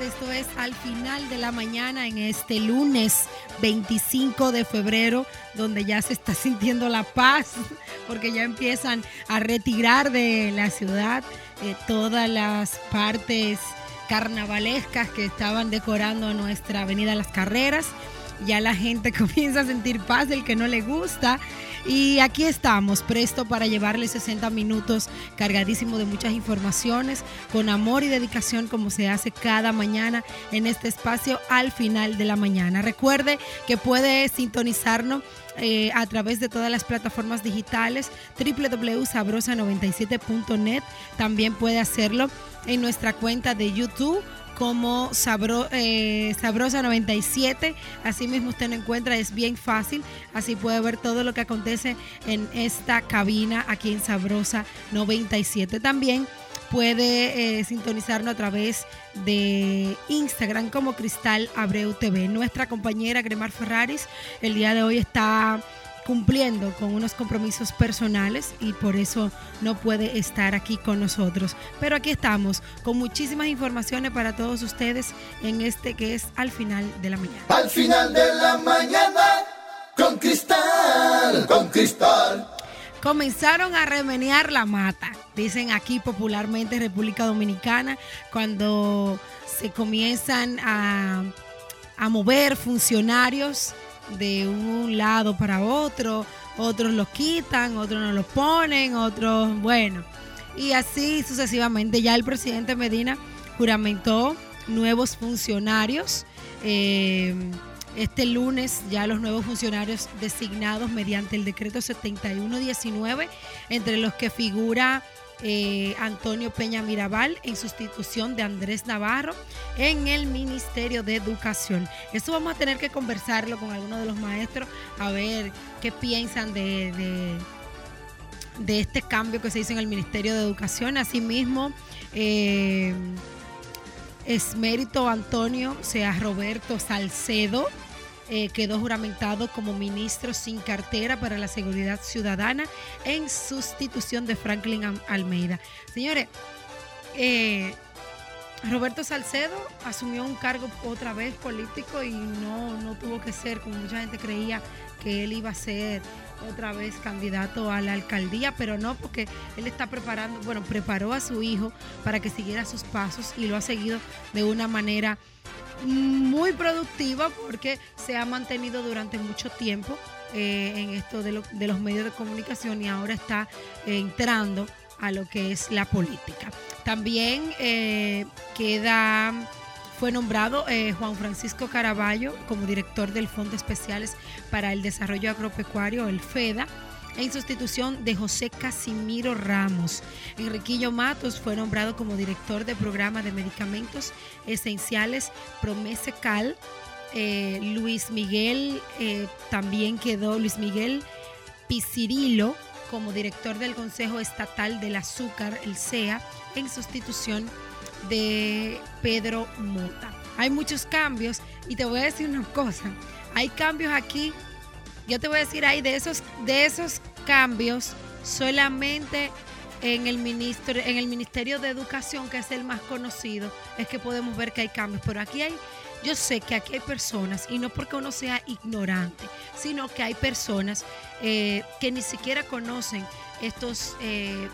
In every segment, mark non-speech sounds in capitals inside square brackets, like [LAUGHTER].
Esto es al final de la mañana en este lunes 25 de febrero, donde ya se está [LAUGHS] sintiendo la paz, porque ya empiezan a retirar de la ciudad eh, todas las partes carnavalescas que estaban decorando nuestra avenida Las Carreras. Ya la gente [LAUGHS] comienza a sentir paz, el que no le gusta. Y aquí estamos, presto para llevarle 60 minutos cargadísimo de muchas informaciones, con amor y dedicación como se hace cada mañana en este espacio al final de la mañana. Recuerde que puede sintonizarnos eh, a través de todas las plataformas digitales www.sabrosa97.net. También puede hacerlo en nuestra cuenta de YouTube como eh, Sabrosa 97. Así mismo usted lo encuentra, es bien fácil. Así puede ver todo lo que acontece en esta cabina aquí en Sabrosa 97. También puede eh, sintonizarnos a través de Instagram como Cristal Abreu TV. Nuestra compañera Gremar Ferraris el día de hoy está cumpliendo con unos compromisos personales y por eso no puede estar aquí con nosotros. Pero aquí estamos con muchísimas informaciones para todos ustedes en este que es al final de la mañana. Al final de la mañana con cristal, con cristal. Comenzaron a remenear la mata, dicen aquí popularmente en República Dominicana, cuando se comienzan a, a mover funcionarios de un lado para otro, otros los quitan, otros no los ponen, otros, bueno, y así sucesivamente. Ya el presidente Medina juramentó nuevos funcionarios. Eh, este lunes ya los nuevos funcionarios designados mediante el decreto 7119, entre los que figura eh, Antonio Peña Mirabal en sustitución de Andrés Navarro en el Ministerio de Educación. Eso vamos a tener que conversarlo con algunos de los maestros a ver qué piensan de, de, este cambio que se hizo en el Ministerio de Educación. Asimismo, eh, es mérito Antonio, sea Roberto Salcedo eh, quedó juramentado como ministro sin cartera para la seguridad ciudadana en sustitución de Franklin Almeida. Señores, eh, Roberto Salcedo asumió un cargo otra vez político y no, no tuvo que ser, como mucha gente creía que él iba a ser otra vez candidato a la alcaldía, pero no porque él está preparando, bueno, preparó a su hijo para que siguiera sus pasos y lo ha seguido de una manera muy productiva porque se ha mantenido durante mucho tiempo eh, en esto de, los medios de comunicación y ahora está eh, entrando a lo que es la política. También eh, queda, fue nombrado Juan Francisco Caraballo como director del Fondo Especiales para el Desarrollo Agropecuario, el FEDA en sustitución de José Casimiro Ramos. Enriquillo Matos fue nombrado como director de programa de medicamentos esenciales Promesecal. Eh, Luis Miguel eh, también quedó, Luis Miguel Picirilo como director del Consejo Estatal del Azúcar, el CEA, en sustitución de Pedro Mota. Hay muchos cambios y te voy a decir una cosa, hay cambios aquí yo te voy a decir ahí de esos, de esos cambios, solamente en el, ministro, en el Ministerio de Educación, que es el más conocido, es que podemos ver que hay cambios. Pero aquí hay, yo sé que aquí hay personas, y no porque uno sea ignorante, sino que hay personas eh, que ni siquiera conocen estos eh,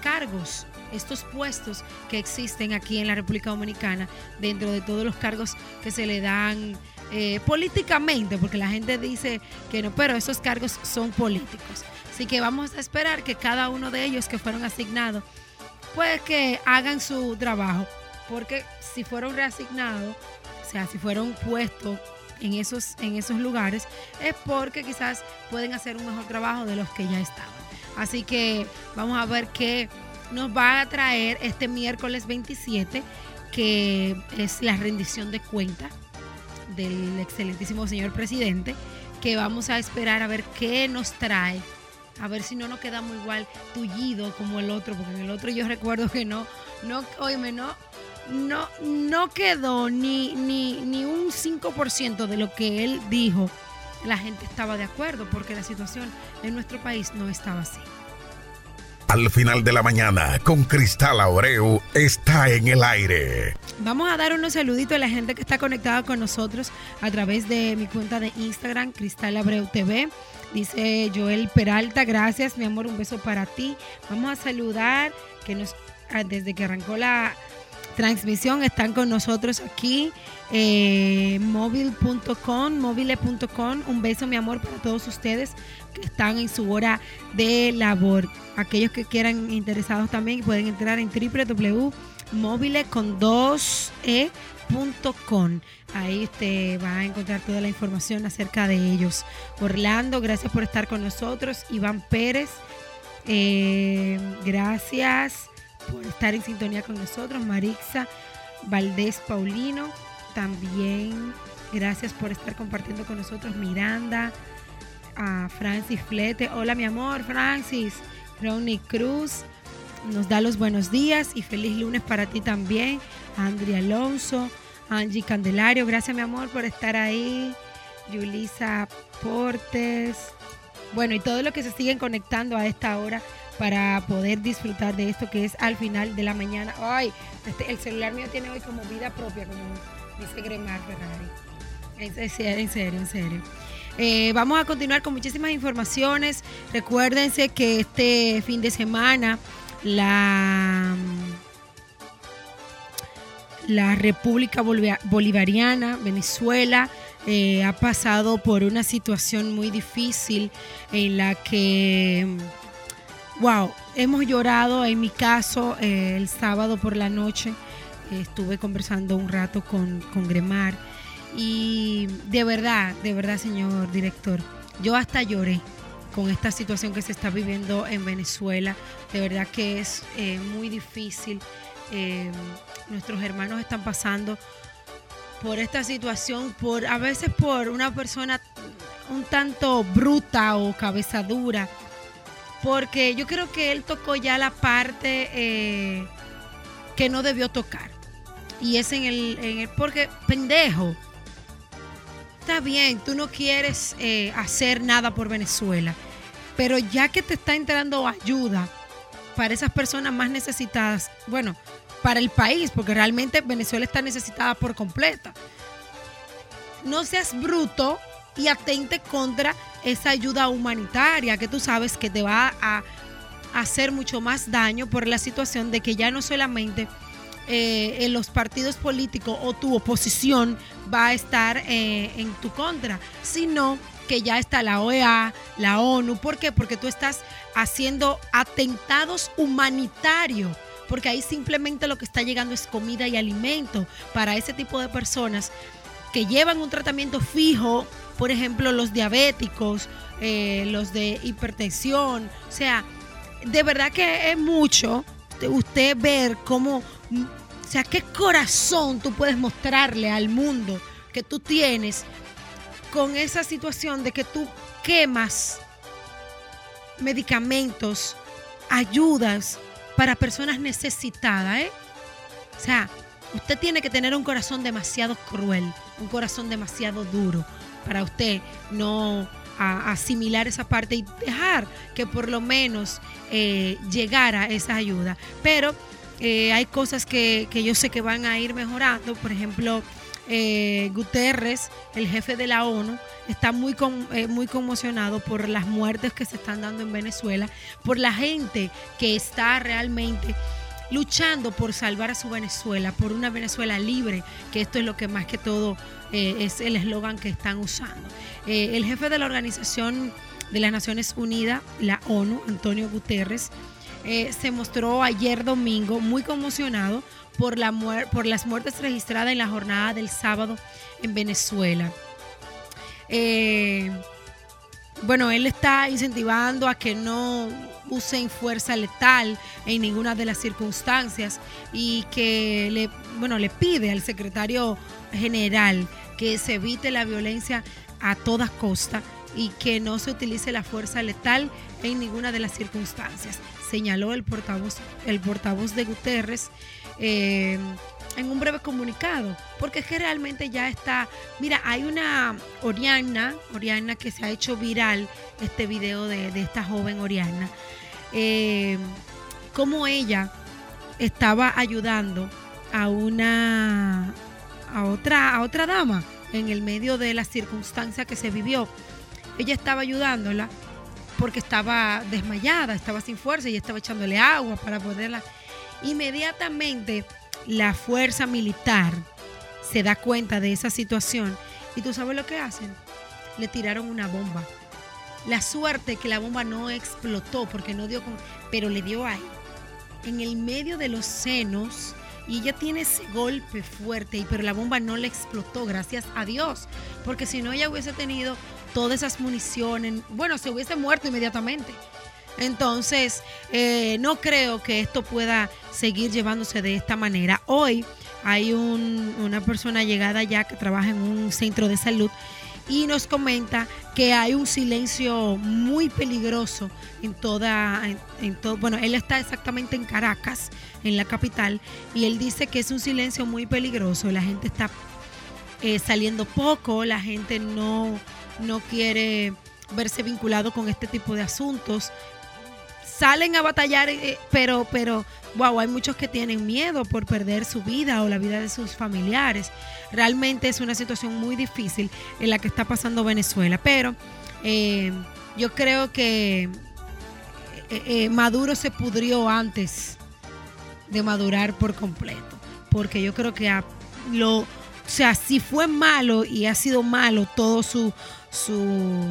cargos estos puestos que existen aquí en la República Dominicana, dentro de todos los cargos que se le dan eh, políticamente, porque la gente dice que no, pero esos cargos son políticos. Así que vamos a esperar que cada uno de ellos que fueron asignados, pues que hagan su trabajo, porque si fueron reasignados, o sea, si fueron puestos en esos, en esos lugares, es porque quizás pueden hacer un mejor trabajo de los que ya estaban. Así que vamos a ver qué nos va a traer este miércoles 27, que es la rendición de cuentas del excelentísimo señor presidente, que vamos a esperar a ver qué nos trae. A ver si no nos quedamos igual tullido como el otro, porque en el otro yo [LAUGHS] recuerdo que no, no, oíme, no, no, no quedó ni, ni, ni un 5% de lo que él dijo. La gente estaba de acuerdo porque la situación en nuestro país no estaba así. Al final de la mañana, con Cristal Abreu, está en el aire. Vamos a dar unos saluditos a la gente que está conectada con nosotros a través de mi cuenta de Instagram, Cristal Abreu TV. Dice Joel Peralta, gracias mi amor, un beso para ti. Vamos a saludar que nos ah, desde que arrancó la transmisión están con nosotros aquí eh, móvil.com, mobile.com. Un beso mi amor para todos ustedes que están en su hora de labor. Aquellos que quieran interesados también pueden entrar en con 2e.com. Ahí usted va a encontrar toda la información acerca de ellos. Orlando, gracias por estar con nosotros. Iván Pérez, eh, gracias por estar en sintonía con nosotros. Marixa Valdés Paulino, también gracias por estar compartiendo con nosotros. Miranda, a Francis Flete. Hola mi amor, Francis. Ronnie Cruz nos da los buenos días y feliz lunes para ti también. Andrea Alonso. Angie Candelario, gracias mi amor por estar ahí. Yulisa Portes. Bueno, y todos los que se siguen conectando a esta hora para poder disfrutar de esto que es al final de la mañana. Ay, este, el celular mío tiene hoy como vida propia, como dice Gremar Ferrari. En, serio, en serio. Eh, vamos a continuar con muchísimas informaciones. Recuérdense que este fin de semana la la República Bolivariana, Venezuela, eh, ha pasado por una situación muy difícil en la que, wow, hemos llorado. En mi caso, eh, el sábado por la noche estuve conversando un rato con, con Gremar y de verdad, de verdad, señor director, yo hasta lloré con esta situación que se está viviendo en Venezuela. De verdad que es eh, muy difícil nuestros hermanos están pasando por esta situación, por a veces por una persona un tanto bruta o cabeza dura, porque yo creo que él tocó ya la parte eh, que no debió tocar. Y es en el, porque pendejo, está bien, tú no quieres eh, hacer nada por Venezuela, pero ya que te está entrando ayuda para esas personas más necesitadas, bueno, para el país, porque realmente Venezuela está necesitada por completa. No seas bruto y atente contra esa ayuda humanitaria que tú sabes que te va a, hacer mucho más daño por la situación de que ya no solamente eh, en los partidos políticos o tu oposición va a estar eh, en tu contra, sino que ya está la OEA, la ONU. ¿Por qué? Porque tú estás haciendo atentados humanitarios porque ahí simplemente lo que está llegando es comida y alimento para ese tipo de personas que llevan un tratamiento fijo, por ejemplo, los diabéticos, eh, los de hipertensión. O sea, de verdad que es mucho usted ver cómo, o sea, qué corazón tú puedes mostrarle al mundo que tú tienes con esa situación de que tú quemas medicamentos, ayudas para personas necesitadas, ¿eh? O sea, usted tiene que tener un corazón demasiado cruel, un corazón demasiado duro para usted no asimilar esa parte y dejar que por lo menos eh, llegara esa ayuda. Pero eh, hay cosas que, yo sé que van a ir mejorando, por ejemplo, eh, Guterres, el jefe de la ONU, está muy, eh, muy conmocionado por las muertes que se están dando en Venezuela, por la gente que está realmente luchando por salvar a su Venezuela, por una Venezuela libre, que esto es lo que más que todo eh, es el eslogan que están usando. el jefe de la Organización de las Naciones Unidas, la ONU, Antonio Guterres, se mostró ayer domingo muy conmocionado por, la por las muertes registradas en la jornada del sábado en Venezuela. Eh, bueno, él está incentivando a que no usen fuerza letal en ninguna de las circunstancias y que le, bueno, le pide al secretario general que se evite la violencia a todas costas y que no se utilice la fuerza letal en ninguna de las circunstancias, señaló el portavoz, el portavoz de Guterres eh, en un breve comunicado, porque es que realmente ya está, mira, hay una Oriana, Oriana que se ha hecho viral este video de, esta joven Oriana, eh, cómo ella estaba ayudando a una a otra a otra dama en el medio de la circunstancia que se vivió. Ella estaba ayudándola porque estaba desmayada, estaba sin fuerza y estaba echándole agua para poderla. Inmediatamente la fuerza militar se da cuenta de esa situación y tú sabes lo que hacen. Le tiraron una bomba. La suerte que la bomba no explotó porque no dio con, pero le dio ahí, en el medio de los senos y ella tiene ese golpe fuerte, pero la bomba no le explotó, gracias a Dios, porque si no ella hubiese tenido todas esas municiones, bueno, se hubiese muerto inmediatamente. Entonces, eh, no creo que esto pueda seguir llevándose de esta manera. Hoy hay una persona llegada ya que trabaja en un centro de salud y nos comenta que hay un silencio muy peligroso en toda, en, todo, bueno, él está exactamente en Caracas, en la capital, y él dice que es un silencio muy peligroso, la gente está eh, saliendo poco, la gente no, no quiere verse vinculado con este tipo de asuntos, salen a batallar, eh, pero, pero, wow, hay muchos que tienen miedo por perder su vida o la vida de sus familiares. Realmente es una situación muy difícil en la que está pasando Venezuela, pero eh, yo creo que eh, Maduro se pudrió antes de madurar por completo, porque yo creo que lo, o sea, si fue malo y ha sido malo todo su, su,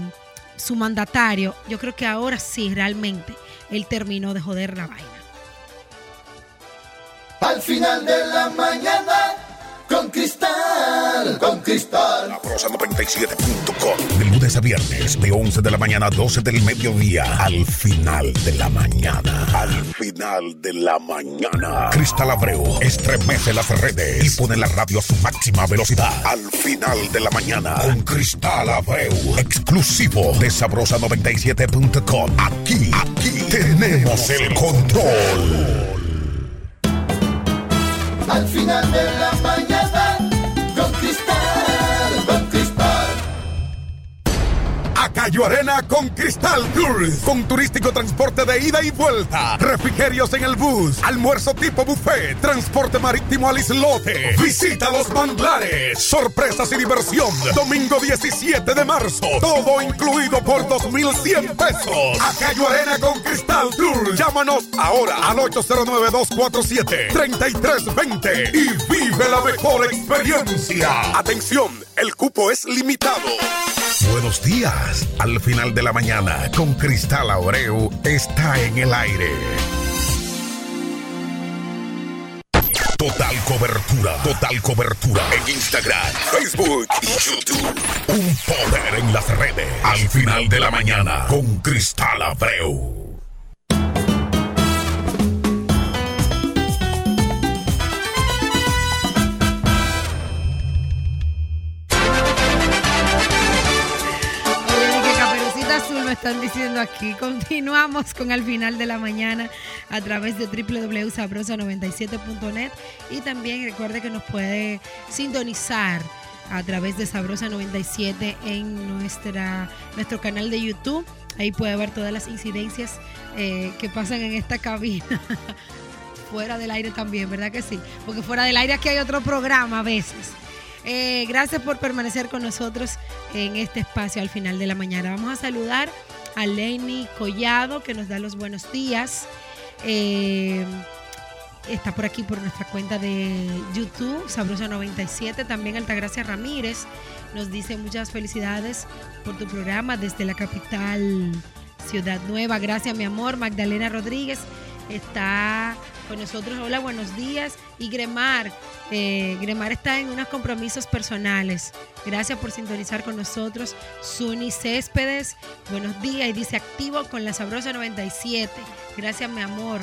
su mandatario, yo creo que ahora sí realmente él terminó de joder la vaina. Al final de la mañana, con cristal, con cristal. La prosa 97.com. De lunes a viernes, de 11 de la mañana a 12 del mediodía. Al final de la mañana. Al final de la mañana. Cristal Abreu estremece las redes y pone la radio a su máxima velocidad. Al final de la mañana. Con Cristal Abreu. Exclusivo de Sabrosa97.com. Aquí, aquí tenemos el control. Al final de la mañana, A Cayo Arena con Cristal Tours. Con turístico transporte de ida y vuelta. Refrigerios en el bus. Almuerzo tipo buffet. Transporte marítimo al islote. Visita los manglares. Sorpresas y diversión. Domingo 17 de marzo. Todo incluido por 2,100 pesos. A Arena con Cristal Tours. Llámanos ahora al 809-247-3320 y vive la mejor experiencia. Atención, el cupo es limitado. Buenos días. Al final de la mañana, con Cristal Abreu, está en el aire. Total cobertura, total cobertura en Instagram, Facebook y YouTube. Un poder en las redes. Al final de la mañana, con Cristal Abreu. Están diciendo aquí. Continuamos con al final de la mañana a través de www.sabrosa97.net y también recuerde que nos puede sintonizar a través de Sabrosa 97 en nuestra, nuestro canal de YouTube. Ahí puede ver todas las incidencias eh, que pasan en esta cabina. [LAUGHS] fuera del aire también, ¿verdad que sí? Porque fuera del aire aquí hay otro programa a veces. Eh, gracias por permanecer con nosotros en este espacio al final de la mañana. Vamos a saludar a Lenny Collado, que nos da los buenos días. Eh, está por aquí por nuestra cuenta de YouTube, Sabrosa97. También Altagracia Ramírez nos dice muchas felicidades por tu programa desde la capital Ciudad Nueva. Gracias, mi amor. Magdalena Rodríguez está con nosotros. Hola, buenos días. Y Gremar, eh, Gremar está en unos compromisos personales. Gracias por sintonizar con nosotros. Suni Céspedes, buenos días. Y dice activo con la Sabrosa 97. Gracias, mi amor.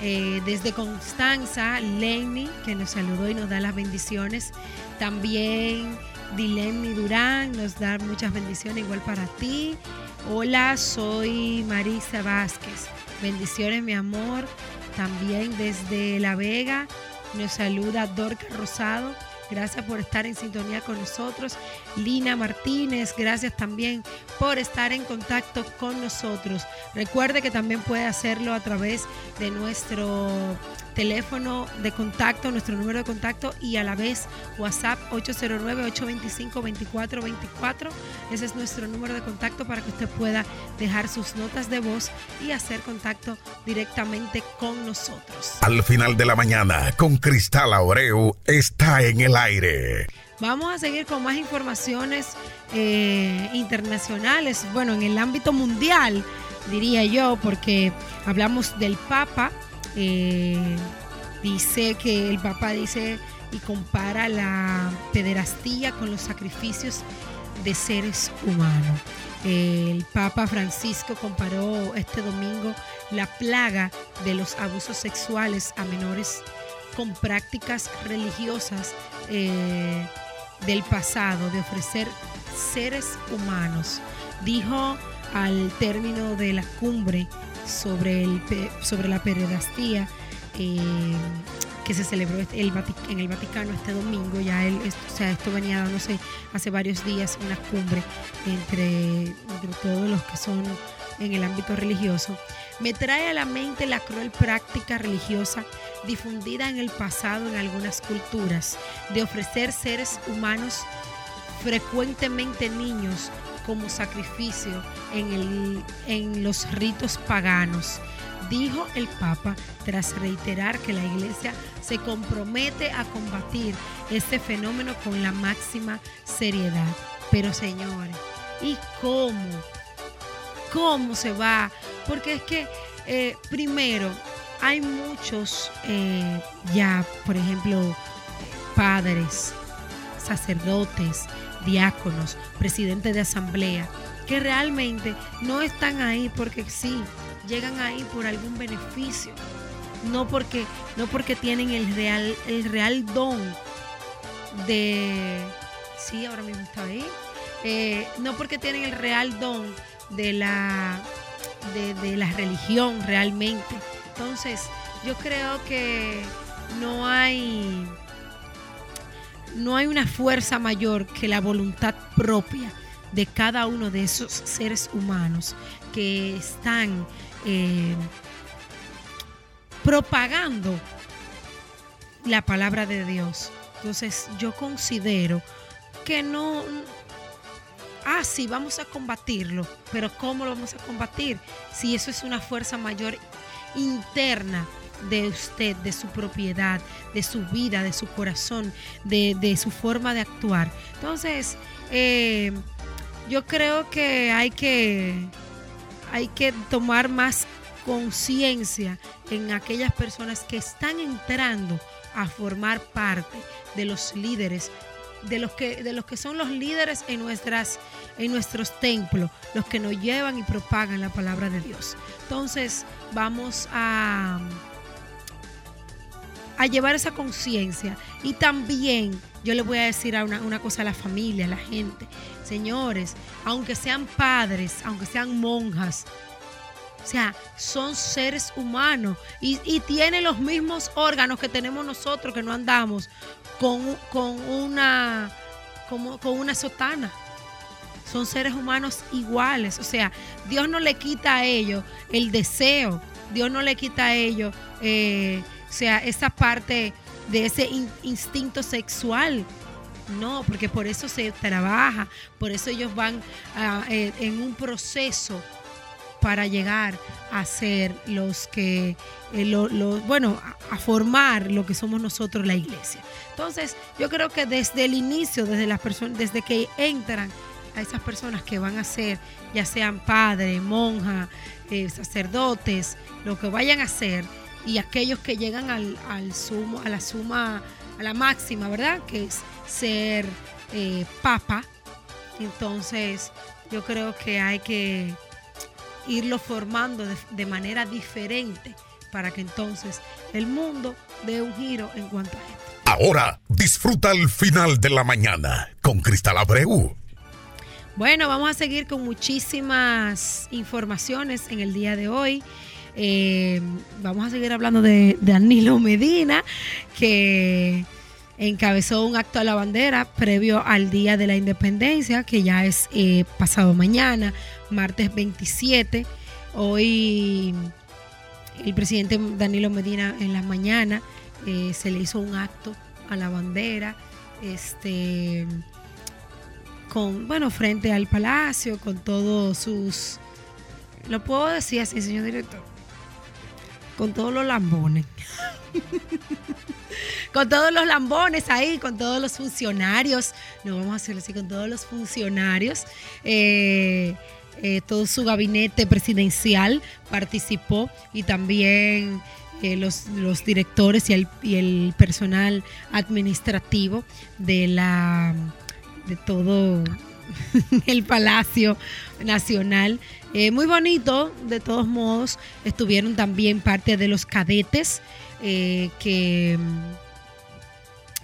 Eh, desde Constanza, Lenny, que nos saludó y nos da las bendiciones. También Dilemni Durán nos da muchas bendiciones, igual para ti. Hola, soy Marisa Vázquez. Bendiciones, mi amor. También desde La Vega nos saluda Dorca Rosado. Gracias por estar en sintonía con nosotros. Lina Martínez, gracias también por estar en contacto con nosotros. Recuerde que también puede hacerlo a través de nuestro teléfono de contacto, nuestro número de contacto y a la vez WhatsApp 809-825-2424. Ese es nuestro número de contacto para que usted pueda dejar sus notas de voz y hacer contacto directamente con nosotros. Al final de la mañana, con Cristal Abreu, está en el aire. Vamos a seguir con más informaciones eh, internacionales, bueno, en el ámbito mundial, diría yo, porque hablamos del Papa eh, dice que el Papa dice y compara la pederastía con los sacrificios de seres humanos. El Papa Francisco comparó este domingo la plaga de los abusos sexuales a menores con prácticas religiosas eh, del pasado, de ofrecer seres humanos. Dijo al término de la cumbre sobre, el, sobre la pederastía eh, que se celebró este, en el Vaticano este domingo. Ya él, o sea, esto venía dándose hace varios días una cumbre entre, entre todos los que son en el ámbito religioso. Me trae a la mente la cruel práctica religiosa difundida en el pasado en algunas culturas de ofrecer seres humanos, frecuentemente niños, como sacrificio en, en los ritos paganos, dijo el Papa tras reiterar que la Iglesia se compromete a combatir este fenómeno con la máxima seriedad. Pero señores, ¿y cómo? ¿Cómo se va? Porque es que, eh, primero, hay muchos eh, ya, por ejemplo, padres, sacerdotes, diáconos, presidentes de asamblea, que realmente no están ahí porque sí, llegan ahí por algún beneficio, no porque, no porque tienen el real, el real don de, sí, ahora mismo está ahí, eh, no porque tienen el real don de la, de, de la religión realmente. Entonces, yo creo que no hay no hay una fuerza mayor que la voluntad propia de cada uno de esos seres humanos que están eh, propagando la palabra de Dios. Entonces yo considero que no, ah, sí, vamos a combatirlo, pero ¿cómo lo vamos a combatir? Si eso es una fuerza mayor interna de usted, de su propiedad, de su vida, de su corazón, de, su forma de actuar. Entonces, eh, yo creo que hay que, hay que tomar más conciencia en aquellas personas que están entrando a formar parte de los líderes de los que de los que son los líderes en nuestras en nuestros templos, los que nos llevan y propagan la palabra de Dios. Entonces, vamos a a llevar esa conciencia. Y también yo le voy a decir una, una cosa a la familia, a la gente. Señores, aunque sean padres, aunque sean monjas, o sea, son seres humanos y, y, tienen los mismos órganos que tenemos nosotros que no andamos con, con una, como, con una sotana. Son seres humanos iguales. O sea, Dios no le quita a ellos el deseo. Dios no le quita a ellos eh, o sea, esa parte de ese instinto sexual. No, porque por eso se trabaja, por eso ellos van eh, en un proceso para llegar a ser los que, eh, bueno, a, formar lo que somos nosotros la iglesia. Entonces, yo creo que desde el inicio, desde las personas, desde que entran a esas personas que van a ser, ya sean padres, monjas, eh, sacerdotes, lo que vayan a ser, y aquellos que llegan al, sumo, a la suma, a la máxima, ¿verdad? Que es ser eh, papa. Entonces, yo creo que hay que irlo formando de, manera diferente para que entonces el mundo dé un giro en cuanto a esto. Ahora disfruta el final de la mañana con Cristal Abreu. Bueno, vamos a seguir con muchísimas informaciones en el día de hoy. Eh, vamos a seguir hablando de Danilo Medina, que encabezó un acto a la bandera previo al Día de la Independencia, que ya es eh, pasado mañana, martes 27. Hoy el presidente Danilo Medina en la mañana eh, se le hizo un acto a la bandera, este, con, bueno, frente al palacio, con todos sus, lo puedo decir así, señor director, con todos los lambones. con todos los lambones ahí, con todos los funcionarios, no vamos a hacerlo así, con todos los funcionarios. Eh, eh, todo su gabinete presidencial participó y también eh, los, directores y el, y el, personal administrativo de la de todo [LAUGHS] el Palacio Nacional. muy bonito, de todos modos, estuvieron también parte de los cadetes que,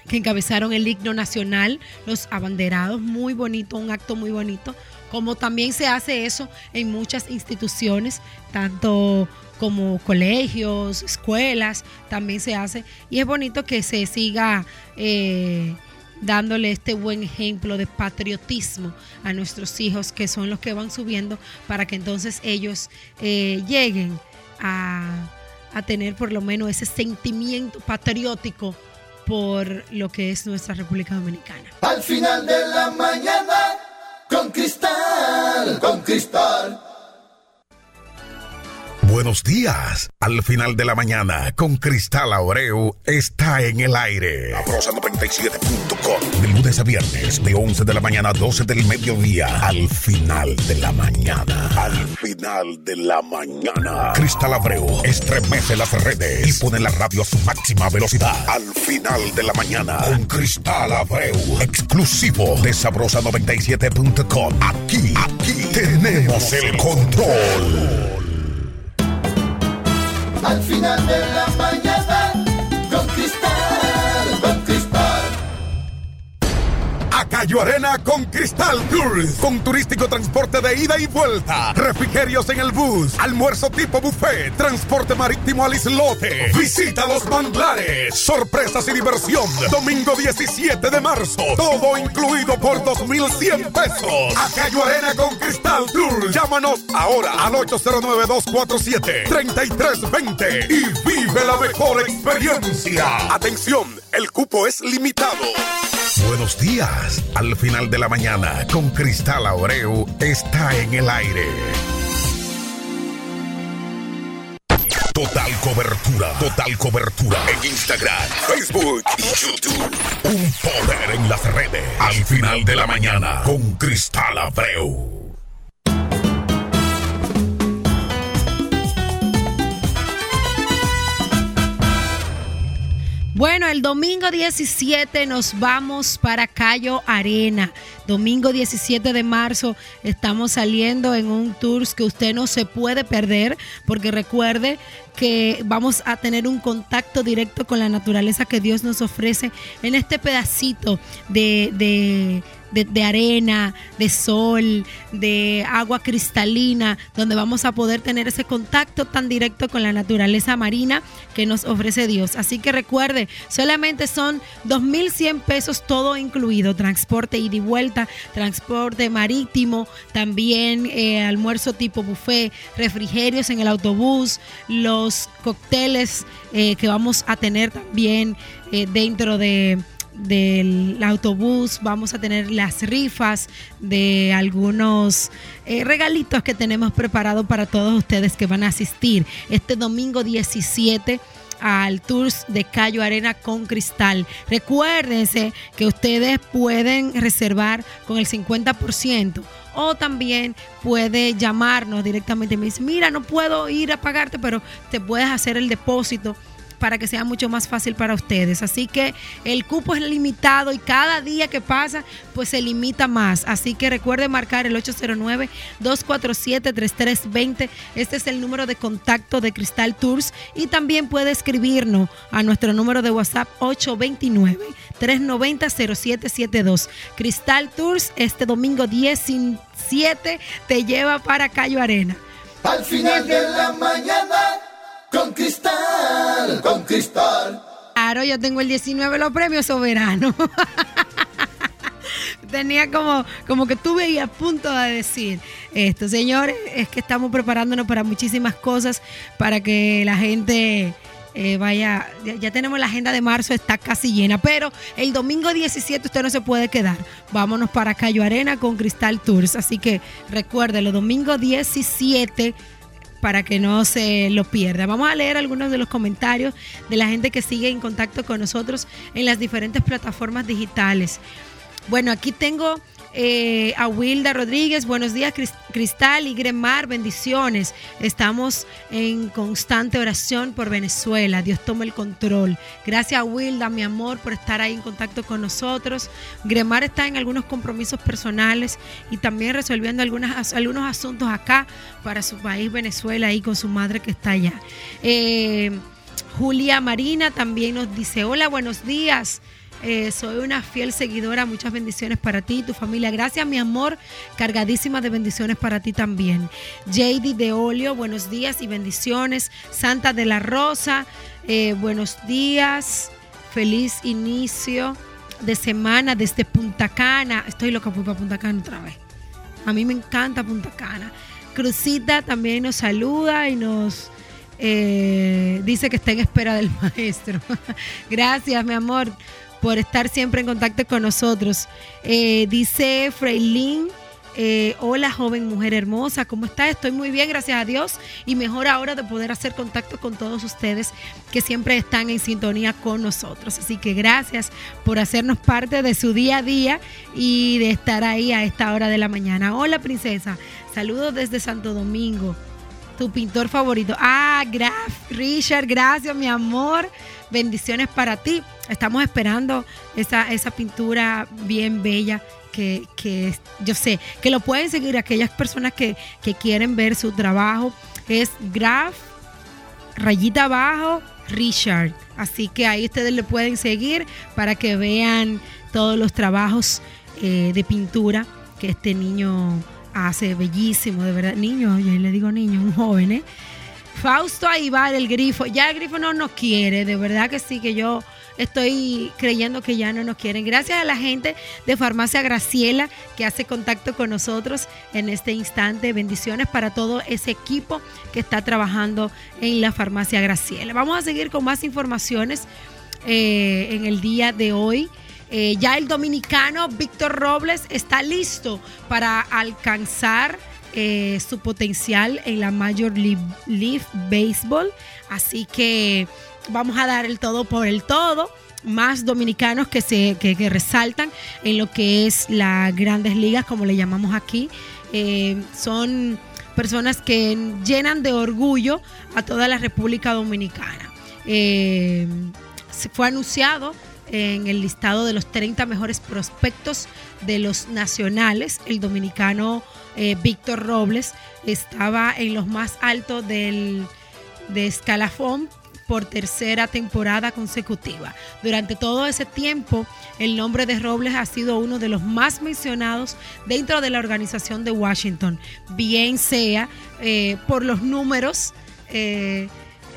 que encabezaron el himno nacional, los abanderados, muy bonito, un acto muy bonito, como también se hace eso en muchas instituciones, tanto como colegios, escuelas, también se hace. Y es bonito que se siga eh, dándole este buen ejemplo de patriotismo a nuestros hijos, que son los que van subiendo, para que entonces ellos eh, lleguen a, a tener por lo menos ese sentimiento patriótico por lo que es nuestra República Dominicana. Al final de la mañana, con cristal, con cristal. Buenos días. Al final de la mañana, con Cristal Abreu, está en el aire. Sabrosa 97.com. De lunes a viernes, de 11 de la mañana a 12 del mediodía. Al final de la mañana. Al final de la mañana. Cristal Abreu estremece las redes y pone la radio a su máxima velocidad. Al final de la mañana, con Cristal Abreu. Exclusivo de Sabrosa 97.com. Aquí, aquí tenemos el control. Al final de la mañana, A Cayo Arena con Cristal Tours. Con turístico transporte de ida y vuelta. Refrigerios en el bus. Almuerzo tipo buffet. Transporte marítimo al islote. Visita los manglares. Sorpresas y diversión. Domingo 17 de marzo. Todo incluido por 2,100 pesos. A Cayo Arena con Cristal Tours. Llámanos ahora al 809-247-3320 y vive la mejor experiencia. Atención, el cupo es limitado. Buenos días. Al final de la mañana, con Cristal Abreu, está en el aire. Total cobertura, total cobertura en Instagram, Facebook y YouTube. Un poder en las redes. Al final de la mañana, con Cristal Abreu. Bueno, el domingo 17 nos vamos para Cayo Arena. Domingo 17 de marzo estamos saliendo en un tour que usted no se puede perder porque recuerde que vamos a tener un contacto directo con la naturaleza que Dios nos ofrece en este pedacito de, de de, arena, de sol, de agua cristalina, donde vamos a poder tener ese contacto tan directo con la naturaleza marina que nos ofrece Dios. Así que recuerde, solamente son 2.100 pesos todo incluido, transporte ida y vuelta, transporte marítimo, también eh, almuerzo tipo buffet, refrigerios en el autobús, los cócteles eh, que vamos a tener también eh, dentro de del autobús, vamos a tener las rifas de algunos eh, regalitos que tenemos preparados para todos ustedes que van a asistir este domingo 17 al Tours de Cayo Arena con Cristal. Recuérdense que ustedes pueden reservar con el 50% o también puede llamarnos directamente y me dice, mira, no puedo ir a pagarte, pero te puedes hacer el depósito para que sea mucho más fácil para ustedes. Así que el cupo es limitado y cada día que pasa, pues se limita más. Así que recuerde marcar el 809-247-3320. Este es el número de contacto de Cristal Tours y también puede escribirnos a nuestro número de WhatsApp 829-390-0772. Cristal Tours este domingo 17 te lleva para Cayo Arena. Al final de la mañana con cristal, con cristal. Claro, yo tengo el 19 los premios soberanos. [LAUGHS] Tenía como, como que tuve ahí a punto de decir esto. Señores, es que estamos preparándonos para muchísimas cosas para que la gente eh, vaya, ya, tenemos la agenda de marzo, está casi llena, pero el domingo 17 usted no se puede quedar. Vámonos para Cayo Arena con Cristal Tours. Así que recuérdelo, domingo 17 para que no se lo pierda. Vamos a leer algunos de los comentarios de la gente que sigue en contacto con nosotros en las diferentes plataformas digitales. Bueno, aquí tengo eh, a Wilda Rodríguez, buenos días, Cristal y Gremar, bendiciones. Estamos en constante oración por Venezuela. Dios toma el control. Gracias a Wilda, mi amor, por estar ahí en contacto con nosotros. Gremar está en algunos compromisos personales y también resolviendo algunos asuntos acá para su país, Venezuela, y con su madre que está allá. Eh, Julia Marina también nos dice, hola, buenos días. Eh, soy una fiel seguidora. Muchas bendiciones para ti y tu familia. Gracias, mi amor. Cargadísima de bendiciones para ti también. JD de Olio, buenos días y bendiciones. Santa de la Rosa, eh, buenos días. Feliz inicio de semana desde Punta Cana. Estoy loca por Punta Cana otra vez. A mí me encanta Punta Cana. Crucita también nos saluda y nos eh, dice que está en espera del [LAUGHS] maestro. Gracias, mi amor por estar siempre en contacto con nosotros. Eh, dice Freilin. Eh, hola joven mujer hermosa, ¿cómo está? Estoy muy bien, gracias a Dios y mejor ahora de poder hacer contacto con todos ustedes que siempre están en sintonía con nosotros. Así que gracias por hacernos parte de su día a día y de estar ahí a esta hora de la mañana. Hola princesa, saludos desde Santo Domingo. Tu pintor favorito. Ah, Graf, Richard, gracias mi amor. Bendiciones para ti. Estamos esperando esa, esa pintura bien bella que, yo sé que lo pueden seguir aquellas personas que, quieren ver su trabajo. Es Graf, rayita abajo, Richard. Así que ahí ustedes le pueden seguir para que vean todos los trabajos eh, de pintura que este niño hace bellísimo, de verdad. Niño, yo le digo niño, un joven, ¿eh? Fausto ahí va del grifo. Ya el grifo no nos quiere, de verdad que sí, que yo estoy creyendo que ya no nos quieren. Gracias a la gente de Farmacia Graciela que hace contacto con nosotros en este instante. Bendiciones para todo ese equipo que está trabajando en la Farmacia Graciela. Vamos a seguir con más informaciones eh, en el día de hoy. Eh, ya el dominicano Víctor Robles está listo para alcanzar eh, su potencial en la Major League Baseball. Así que vamos a dar el todo por el todo. Más dominicanos que, se, que, resaltan en lo que es las grandes ligas, como le llamamos aquí. Eh, son personas que llenan de orgullo a toda la República Dominicana. Se fue anunciado en el listado de los 30 mejores prospectos de los nacionales. El dominicano eh, Víctor Robles estaba en los más altos del, de escalafón por tercera temporada consecutiva. Durante todo ese tiempo, el nombre de Robles ha sido uno de los más mencionados dentro de la organización de Washington, bien sea eh, por los números, eh,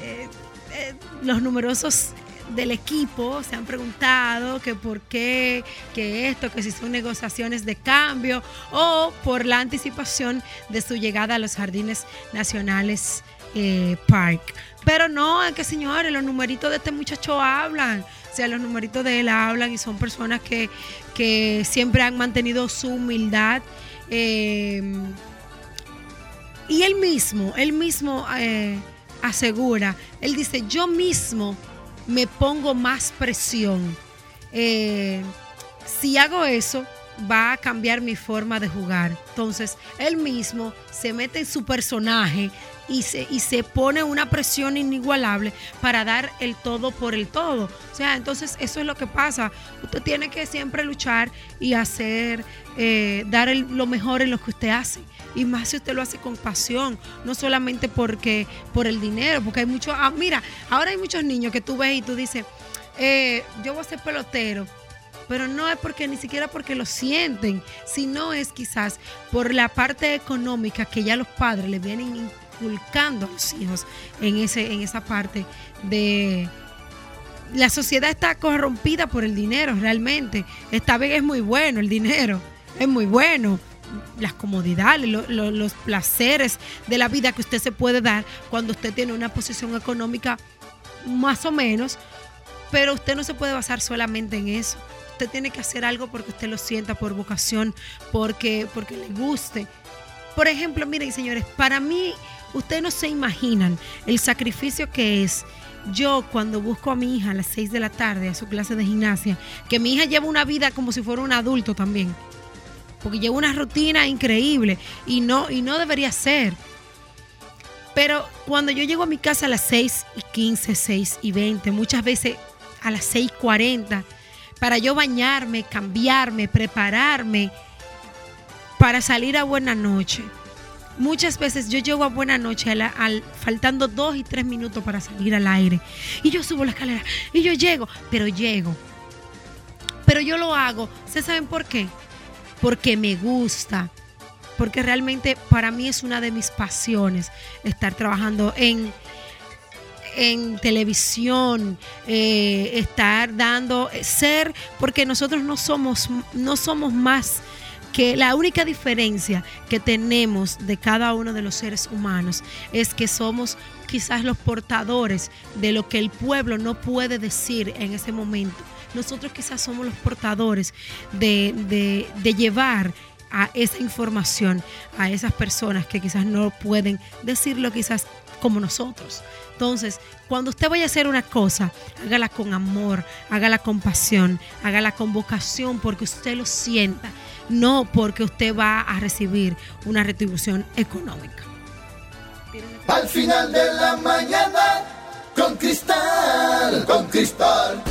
eh, los numerosos del equipo se han preguntado que por qué, que esto, que si son negociaciones de cambio o por la anticipación de su llegada a los jardines nacionales Park. Pero no, es que señores, los numeritos de este muchacho hablan. O sea, los numeritos de él hablan y son personas que, siempre han mantenido su humildad. Eh, y él mismo, él mismo eh, asegura, él dice, yo mismo me pongo más presión. Eh, si hago eso, va a cambiar mi forma de jugar. Entonces, él mismo se mete en su personaje y se, y se pone una presión inigualable para dar el todo por el todo. O sea, entonces eso es lo que pasa. Usted tiene que siempre luchar y hacer, eh, dar lo mejor en lo que usted hace. Y más si usted lo hace con pasión, no solamente porque por el dinero, porque hay muchos, ah, mira, ahora hay muchos niños que tú ves y tú dices, eh, yo voy a ser pelotero, pero no es porque ni siquiera porque lo sienten, sino es quizás por la parte económica que ya los padres le vienen inculcando a los hijos en, ese, en esa parte de, la sociedad está corrompida por el dinero, realmente. Esta vez es muy bueno el dinero, es muy bueno. Las comodidades, los placeres de la vida que usted se puede dar cuando usted tiene una posición económica más o menos, pero usted no se puede basar solamente en eso. Usted tiene que hacer algo porque usted lo sienta por vocación, porque, porque le guste. Por ejemplo, miren señores, para mí, ustedes no se imaginan el sacrificio que es yo cuando busco a mi hija a las 6 de la tarde a su clase de gimnasia, que mi hija lleva una vida como si fuera un adulto también, porque lleva una rutina increíble y no, y no debería ser. Pero cuando yo llego a mi casa a las 6 y 15, 6 y 20, muchas veces a las 6 y 40, para yo bañarme, cambiarme, prepararme para salir a buena noche Muchas veces yo llego a buena noche al, faltando dos y tres minutos para salir al aire. Y yo subo la escalera y yo llego, pero llego. Pero yo lo hago. ¿Se saben por qué? Porque me gusta. Porque realmente para mí es una de mis pasiones estar trabajando en, en televisión, eh, estar dando, ser, porque nosotros no somos, no somos más que la única diferencia que tenemos de cada uno de los seres humanos es que somos quizás los portadores de lo que el pueblo no puede decir en ese momento. Nosotros quizás somos los portadores de, llevar a esa información a esas personas que quizás no pueden decirlo quizás como nosotros. Entonces, cuando usted vaya a hacer una cosa, hágala con amor, hágala con pasión, hágala con vocación, porque usted lo sienta no porque usted va a recibir una retribución económica. Al final de la mañana, con cristal, con cristal.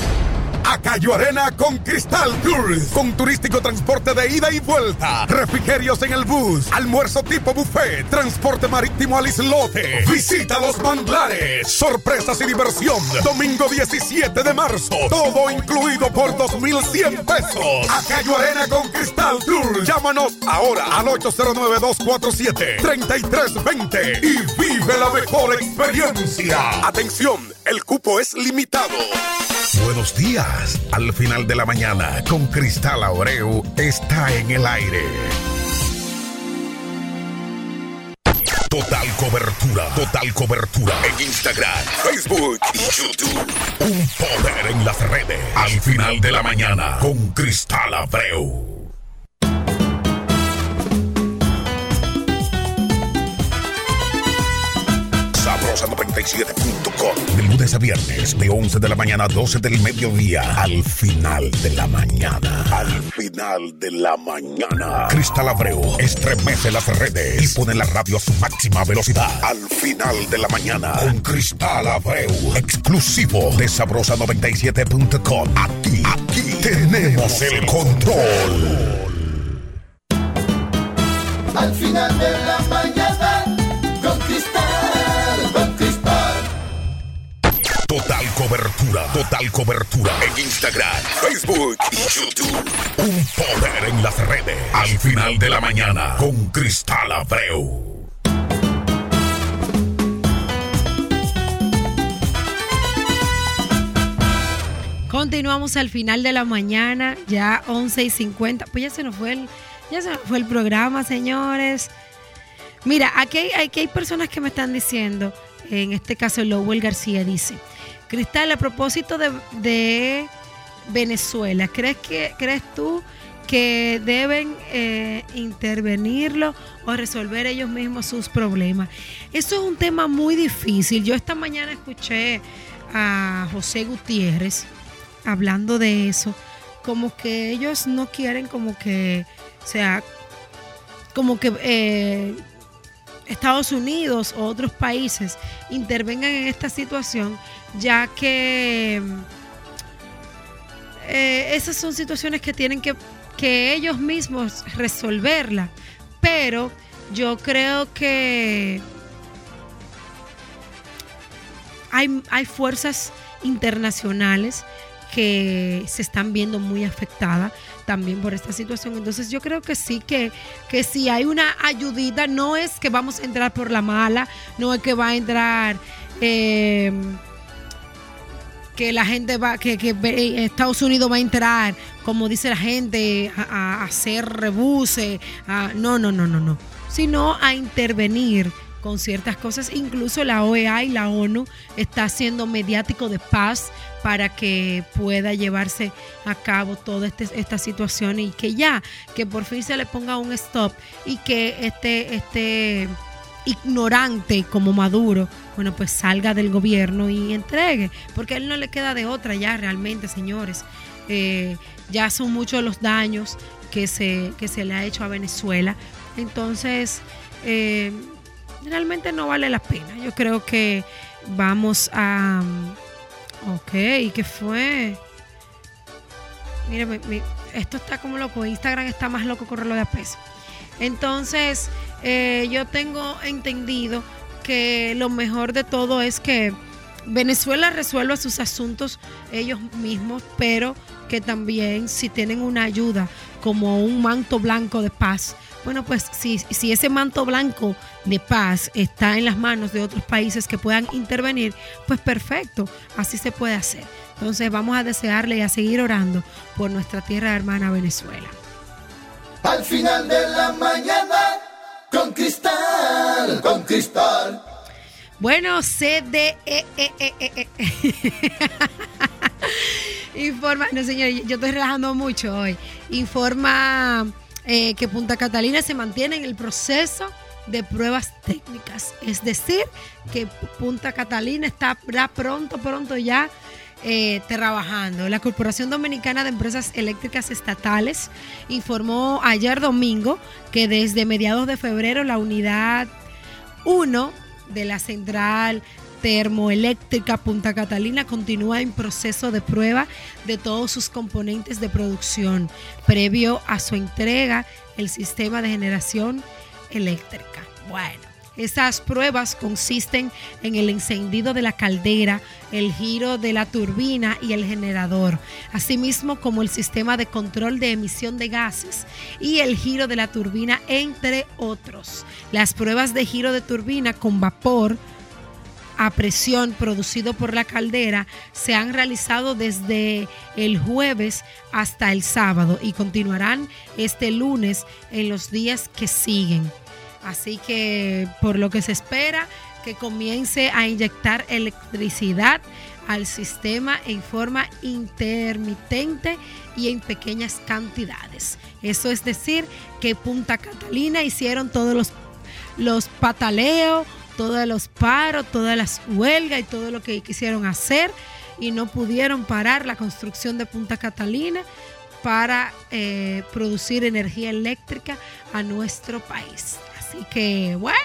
A Cayo Arena con Cristal Tours. Con turístico transporte de ida y vuelta. Refrigerios en el bus. Almuerzo tipo buffet. Transporte marítimo al islote. Visita los manglares. Sorpresas y diversión. Domingo 17 de marzo. Todo incluido por 2,100 pesos. A Cayo Arena con Cristal Tours. Llámanos ahora al 809-247-3320 y vive la mejor experiencia. Atención, el cupo es limitado. Buenos días. Al final de la mañana, con Cristal Abreu, está en el aire. Total cobertura, total cobertura en Instagram, Facebook y YouTube. Un poder en las redes. Al final de la mañana, con Cristal Abreu. Sabrosa97.com. De lunes a viernes, de 11 de la mañana a 12 del mediodía. Al final de la mañana. Al final de la mañana. Cristal Abreu estremece las redes y pone la radio a su máxima velocidad. Al final de la mañana. Con Cristal Abreu. Exclusivo de Sabrosa97.com. Aquí, aquí tenemos el control. Al final de la mañana. Cobertura, total cobertura en Instagram, Facebook y YouTube. Un poder en las redes. Al final de la mañana con Cristal Abreu. Continuamos al final de la mañana, ya 11 y 50. Pues ya se nos fue el, ya se nos fue el programa, señores. Mira, aquí aquí hay personas que me están diciendo, en este caso Lowell García dice, Cristal, a propósito de, Venezuela, ¿crees, que, ¿crees tú que deben eh, intervenirlo o resolver ellos mismos sus problemas? Eso es un tema muy difícil. Yo esta mañana escuché a José Gutiérrez hablando de eso, como que ellos no quieren como que, sea, como que... Eh, Estados Unidos o otros países intervengan en esta situación, ya que eh, esas son situaciones que tienen que, que ellos mismos resolverla. Pero yo creo que hay, hay fuerzas internacionales que se están viendo muy afectadas también por esta situación. Entonces yo creo que sí, que, que si hay una ayudita, no es que vamos a entrar por la mala, no es que va a entrar... Eh, que la gente va, que, ve- Estados Unidos va a entrar, como dice la gente, a, hacer rebuse, a- no, no, no, no, no, sino a intervenir con ciertas cosas. Incluso la OEA y la ONU está haciendo mediático de paz para que pueda llevarse a cabo toda este- esta situación y que ya, que por fin se le ponga un stop y que este, este ignorante como Maduro, bueno, pues salga del gobierno y entregue, porque a él no le queda de otra ya realmente, señores. Eh, ya son muchos los daños que se, que se le ha hecho a Venezuela. Entonces, eh, realmente no vale la pena. Yo creo que vamos a... Ok, ¿qué fue? Mire, mi- mi- esto está como loco. Instagram está más loco con reloj de peso. Entonces, eh, yo tengo entendido que lo mejor de todo es que Venezuela resuelva sus asuntos ellos mismos, pero que también si tienen una ayuda como un manto blanco de paz, bueno, pues si, si ese manto blanco de paz está en las manos de otros países que puedan intervenir, pues perfecto, así se puede hacer. Entonces vamos a desearle y a seguir orando por nuestra tierra hermana Venezuela. Con Cristal, con Cristal. Bueno, CDE. eh, eh, eh, eh, [LAUGHS] eh. Informa, no señor, yo estoy relajando mucho hoy. Informa eh, que Punta Catalina se mantiene en el proceso de pruebas técnicas. Es decir, que Punta Catalina está ya pronto, pronto ya eh, trabajando. La Corporación Dominicana de Empresas Eléctricas Estatales informó ayer domingo que desde mediados de febrero la unidad 1 de la central termoeléctrica Punta Catalina continúa en proceso de prueba de todos sus componentes de producción previo a su entrega el sistema de generación eléctrica. Bueno, esas pruebas consisten en el encendido de la caldera, el giro de la turbina y el generador, asimismo como el sistema de control de emisión de gases y el giro de la turbina, entre otros. Las pruebas de giro de turbina con vapor a presión producido por la caldera se han realizado desde el jueves hasta el sábado y continuarán este lunes en los días que siguen. Así que por lo que se espera que comience a inyectar electricidad al sistema en forma intermitente y en pequeñas cantidades. Eso es decir, que Punta Catalina hicieron todos los, los pataleos, todos los paros, todas las huelgas y todo lo que quisieron hacer y no pudieron parar la construcción de Punta Catalina para eh, producir energía eléctrica a nuestro país. Así que bueno,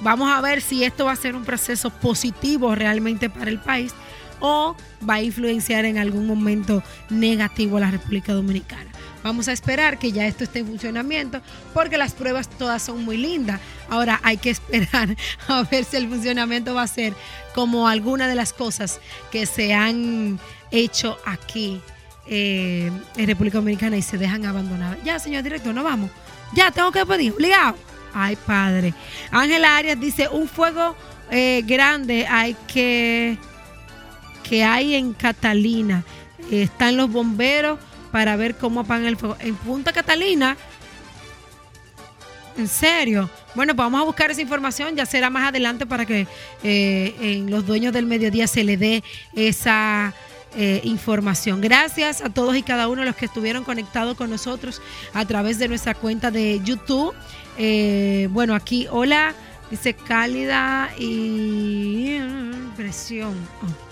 vamos a ver si esto va a ser un proceso positivo realmente para el país o va a influenciar en algún momento negativo a la República Dominicana. Vamos a esperar que ya esto esté en funcionamiento porque las pruebas todas son muy lindas. Ahora hay que esperar [LAUGHS] a ver si el funcionamiento va a ser como alguna de las cosas que se han hecho aquí eh, en República Dominicana y se dejan abandonadas. Ya, señor director, no vamos. Ya, tengo que pedir, obligado. Ay, padre. Ángela Arias dice, un fuego eh, grande hay que, que hay en Catalina. Eh, están los bomberos para ver cómo apagan el fuego. En Punta Catalina, en serio. Bueno, pues vamos a buscar esa información, ya será más adelante para que eh, en los dueños del mediodía se le dé esa información. Gracias a todos y cada uno de los que estuvieron conectados con nosotros a través de nuestra cuenta de YouTube. Eh, bueno, aquí, hola, dice cálida y presión. Oh.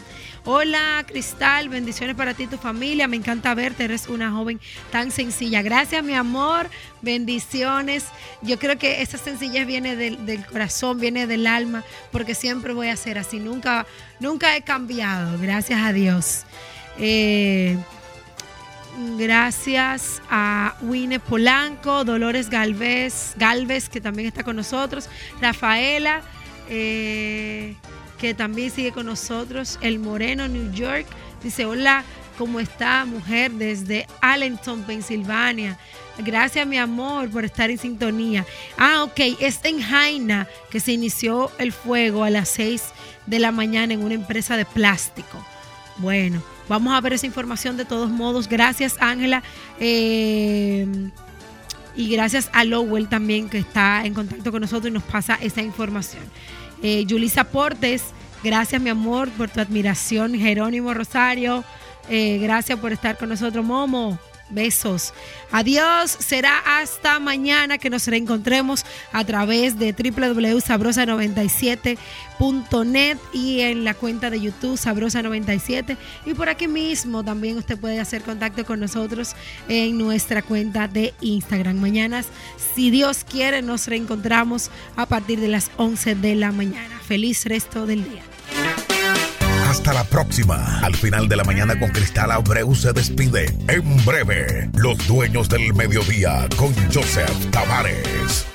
Hola Cristal, bendiciones para ti y tu familia. Me encanta verte, eres una joven tan sencilla. Gracias mi amor, bendiciones. Yo creo que esa sencillez viene del, del corazón, viene del alma, porque siempre voy a ser así. Nunca, nunca he cambiado, gracias a Dios. Eh, gracias a Wine Polanco, Dolores Galvez, Galvez, que también está con nosotros, Rafaela. Eh, que también sigue con nosotros, el Moreno, New York. Dice, hola, ¿cómo está, mujer? Desde Allenton, Pensilvania. Gracias, mi amor, por estar en sintonía. Ah, ok, es en Jaina que se inició el fuego a las 6 de la mañana en una empresa de plástico. Bueno, vamos a ver esa información de todos modos. Gracias, Ángela. Eh, y gracias a Lowell también que está en contacto con nosotros y nos pasa esa información. Eh, Yulisa Portes, gracias mi amor por tu admiración. Jerónimo Rosario, eh, gracias por estar con nosotros, Momo. Besos. Adiós. Será hasta mañana que nos reencontremos a través de www.sabrosa97.net y en la cuenta de YouTube Sabrosa97. Y por aquí mismo también usted puede hacer contacto con nosotros en nuestra cuenta de Instagram. Mañanas, si Dios quiere, nos reencontramos a partir de las 11 de la mañana. Feliz resto del día. Hasta la próxima. Al final de la mañana con Cristal Abreu se despide. En breve, los dueños del mediodía con Joseph Tavares.